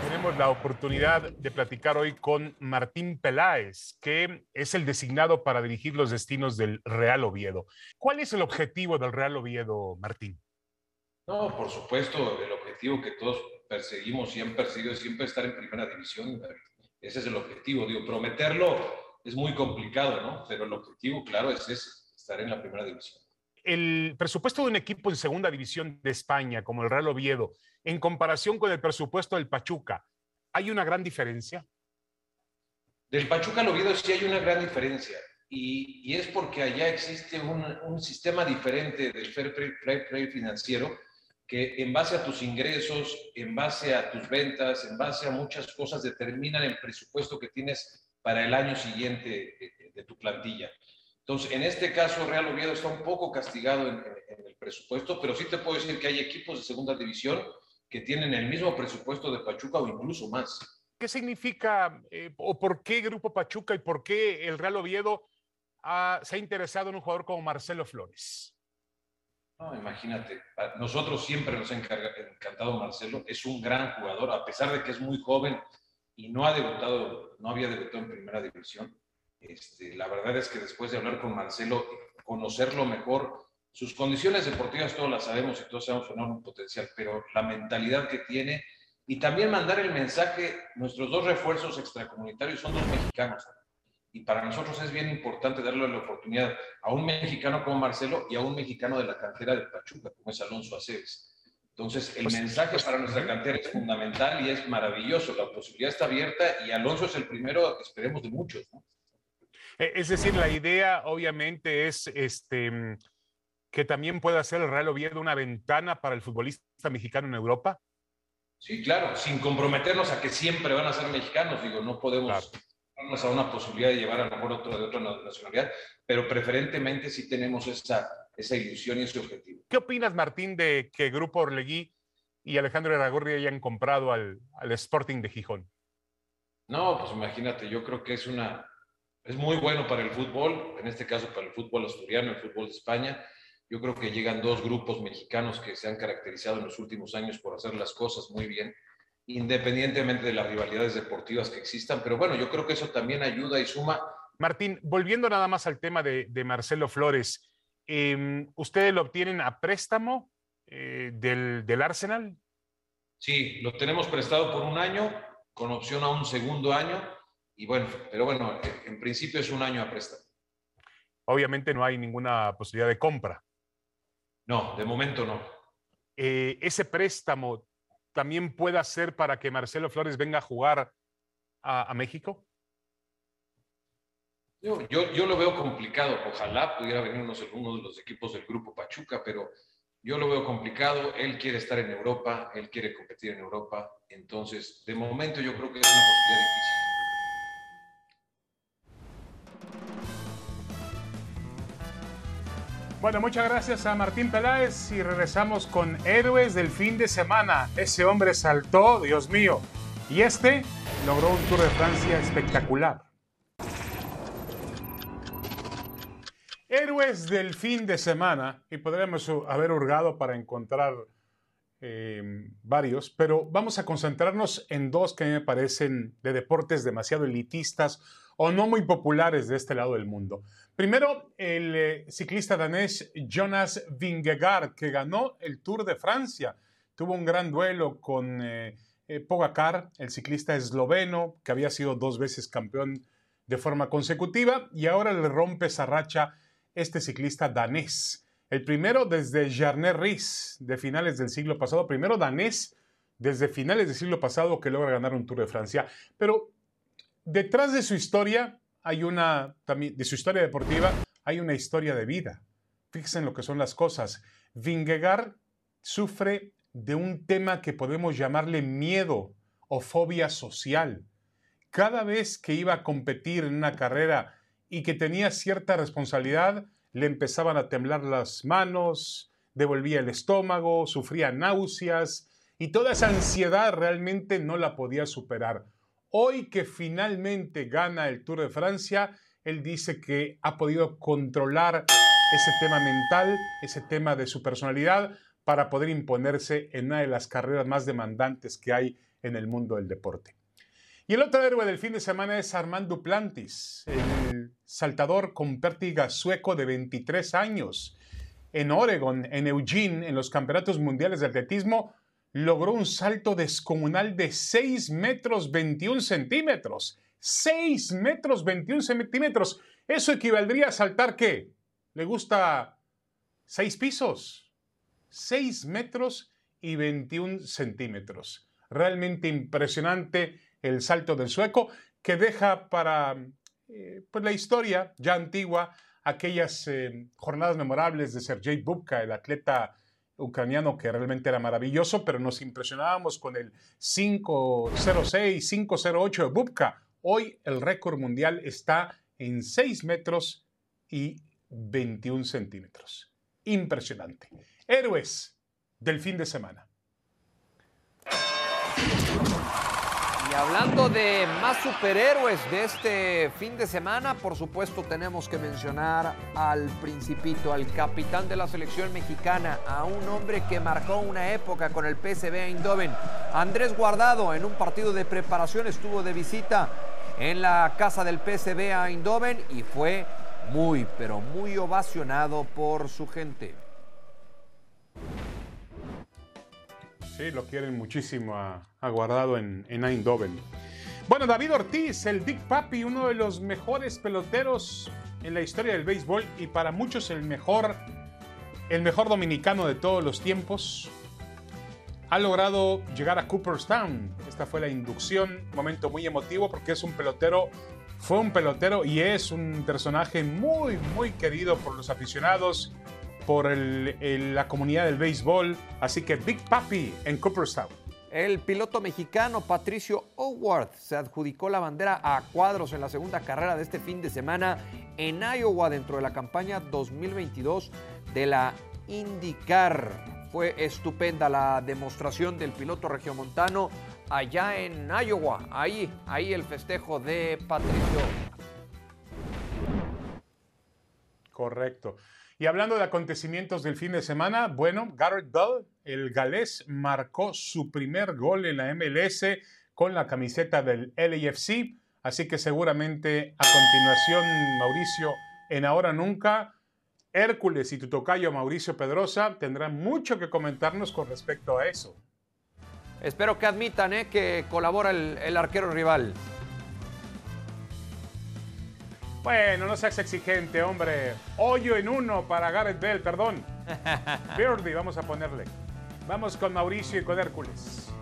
Speaker 2: Tenemos la oportunidad de platicar hoy con Martín Peláez, que es el designado para dirigir los destinos del Real Oviedo. ¿Cuál es el objetivo del Real Oviedo, Martín?
Speaker 10: No, por supuesto, el objetivo que todos perseguimos y han perseguido es siempre estar en primera división. Ese es el objetivo. Digo, prometerlo es muy complicado, ¿no? Pero el objetivo, claro, es ese, estar en la primera división.
Speaker 2: El presupuesto de un equipo en segunda división de España, como el Real Oviedo, en comparación con el presupuesto del Pachuca, ¿hay una gran diferencia?
Speaker 10: Del Pachuca al Oviedo sí hay una gran diferencia. Y, y es porque allá existe un, un, sistema diferente del fair play, play, play financiero que en base a tus ingresos, en base a tus ventas, en base a muchas cosas determinan el presupuesto que tienes para el año siguiente de, de tu plantilla. Entonces, en este caso, Real Oviedo está un poco castigado en, el presupuesto, pero sí te puedo decir que hay equipos de segunda división que tienen el mismo presupuesto de Pachuca o incluso más.
Speaker 2: ¿Qué significa eh, o por qué Grupo Pachuca y por qué el Real Oviedo ha- se ha interesado en un jugador como Marcelo Flores?
Speaker 10: No, imagínate, nosotros siempre nos ha encantado Marcelo, es un gran jugador, a pesar de que es muy joven y no ha debutado, no había debutado en primera división. Este, la verdad es que después de hablar con Marcelo, conocerlo mejor, sus condiciones deportivas todos las sabemos y todos sabemos su enorme potencial, pero la mentalidad que tiene y también mandar el mensaje, nuestros dos refuerzos extracomunitarios son dos mexicanos. Y para nosotros es bien importante darle la oportunidad a un mexicano como Marcelo y a un mexicano de la cantera de Pachuca, como es Alonso Aceves. Entonces, el
Speaker 2: Pues-
Speaker 10: mensaje
Speaker 2: pues-
Speaker 10: para nuestra cantera es fundamental y es maravilloso. La posibilidad está abierta y Alonso es el primero, esperemos, de muchos. ¿no?
Speaker 2: Eh, Es decir, la idea obviamente es este, que también pueda ser el Real Oviedo una ventana para el futbolista mexicano en Europa.
Speaker 10: Sí, claro, sin comprometernos a que siempre van a ser mexicanos. Digo, no podemos darnos a una posibilidad de llevar a lo mejor otro de otra nacionalidad, pero preferentemente sí tenemos esa, esa ilusión y ese objetivo.
Speaker 2: ¿Qué opinas, Martín, de que Grupo Orlegui y Alejandro Iragorri hayan comprado al, al Sporting de Gijón?
Speaker 10: No, pues imagínate, yo creo que es una es muy bueno para el fútbol, en este caso para el fútbol asturiano, el fútbol de España. Yo creo que llegan dos grupos mexicanos que se han caracterizado en los últimos años por hacer las cosas muy bien, independientemente de las rivalidades deportivas que existan. Pero bueno, yo creo que eso también ayuda y suma.
Speaker 2: Martín, volviendo nada más al tema de, de Marcelo Flores, eh, ¿ustedes lo obtienen a préstamo eh, del, del Arsenal?
Speaker 10: Sí, lo tenemos prestado por un año, con opción a un segundo año. Y bueno, pero bueno, en principio es un año a préstamo.
Speaker 2: Obviamente no hay ninguna posibilidad de compra.
Speaker 10: No, de momento no.
Speaker 2: Eh, ese préstamo también pueda ser para que Marcelo Flores venga a jugar a, México.
Speaker 10: Yo, yo, yo, lo veo complicado. Ojalá pudiera venir uno, uno de los equipos del grupo Pachuca, pero yo lo veo complicado. Él quiere estar en Europa, él quiere competir en Europa. Entonces, de momento yo creo que es una posibilidad difícil.
Speaker 2: Bueno, muchas gracias a Martín Peláez y regresamos con Héroes del fin de semana. Ese hombre saltó, Dios mío, y este logró un Tour de Francia espectacular. Héroes del fin de semana, y podríamos haber hurgado para encontrar eh, varios, pero vamos a concentrarnos en dos que me parecen de deportes demasiado elitistas o no muy populares de este lado del mundo. Primero, el eh, ciclista danés Jonas Vingegaard, que ganó el Tour de Francia. Tuvo un gran duelo con eh, eh, Pogacar, el ciclista esloveno, que había sido dos veces campeón de forma consecutiva, y ahora le rompe esa racha este ciclista danés. El primero desde Jarnet Ries, de finales del siglo pasado, primero danés desde finales del siglo pasado que logra ganar un Tour de Francia. Pero detrás de su historia hay una, también, de su historia deportiva, hay una historia de vida. Fíjense en lo que son las cosas. Vingegaard sufre de un tema que podemos llamarle miedo o fobia social. Cada vez que iba a competir en una carrera y que tenía cierta responsabilidad, le empezaban a temblar las manos, devolvía el estómago, sufría náuseas y toda esa ansiedad realmente no la podía superar. Hoy que finalmente gana el Tour de Francia, él dice que ha podido controlar ese tema mental, ese tema de su personalidad, para poder imponerse en una de las carreras más demandantes que hay en el mundo del deporte. Y el otro héroe del fin de semana es Armand Duplantis, el saltador con pértiga sueco de 23 años. En Oregon, en Eugene, en los campeonatos mundiales de atletismo, logró un salto descomunal de 6 metros 21 centímetros. 6 metros 21 centímetros. Eso equivaldría a saltar qué? ¿Le gusta 6 pisos? 6 metros y 21 centímetros. Realmente impresionante el salto del sueco que deja para eh, pues la historia ya antigua aquellas eh, jornadas memorables de Sergei Bubka, el atleta ucraniano que realmente era maravilloso, pero nos impresionábamos con el 506, 508 de Bubka. Hoy el récord mundial está en 6 metros y 21 centímetros. Impresionante. Héroes del fin de semana.
Speaker 3: Hablando de más superhéroes de este fin de semana, por supuesto tenemos que mencionar al principito, al capitán de la selección mexicana, a un hombre que marcó una época con el PSV Eindhoven. Andrés Guardado en un partido de preparación estuvo de visita en la casa del PSV Eindhoven y fue muy, pero muy ovacionado por su gente.
Speaker 2: Sí, lo quieren muchísimo a, a Guardado en, en Eindhoven. Bueno, David Ortiz, el Big Papi, uno de los mejores peloteros en la historia del béisbol y para muchos el mejor, el mejor dominicano de todos los tiempos. Ha logrado llegar a Cooperstown. Esta fue la inducción, momento muy emotivo porque es un pelotero, fue un pelotero y es un personaje muy, muy querido por los aficionados por el, el, la comunidad del béisbol. Así que Big Papi en Cooperstown.
Speaker 3: El piloto mexicano Patricio Howard se adjudicó la bandera a cuadros en la segunda carrera de este fin de semana en Iowa dentro de la campaña 2022 de la IndyCar. Fue estupenda la demostración del piloto regiomontano allá en Iowa. Ahí, ahí el festejo de Patricio.
Speaker 2: Correcto. Y hablando de acontecimientos del fin de semana, bueno, Garrett Bell, el galés, marcó su primer gol en la MLS con la camiseta del LAFC. Así que seguramente a continuación, Mauricio, en Ahora Nunca, Hércules y tu tocayo Mauricio Pedrosa tendrán mucho que comentarnos con respecto a eso.
Speaker 3: Espero que admitan eh, que colabora el, el arquero rival.
Speaker 2: Bueno, no seas exigente, hombre. Hoyo en uno para Gareth Bell, perdón. Birdie, vamos a ponerle. Vamos con Mauricio y con Hércules.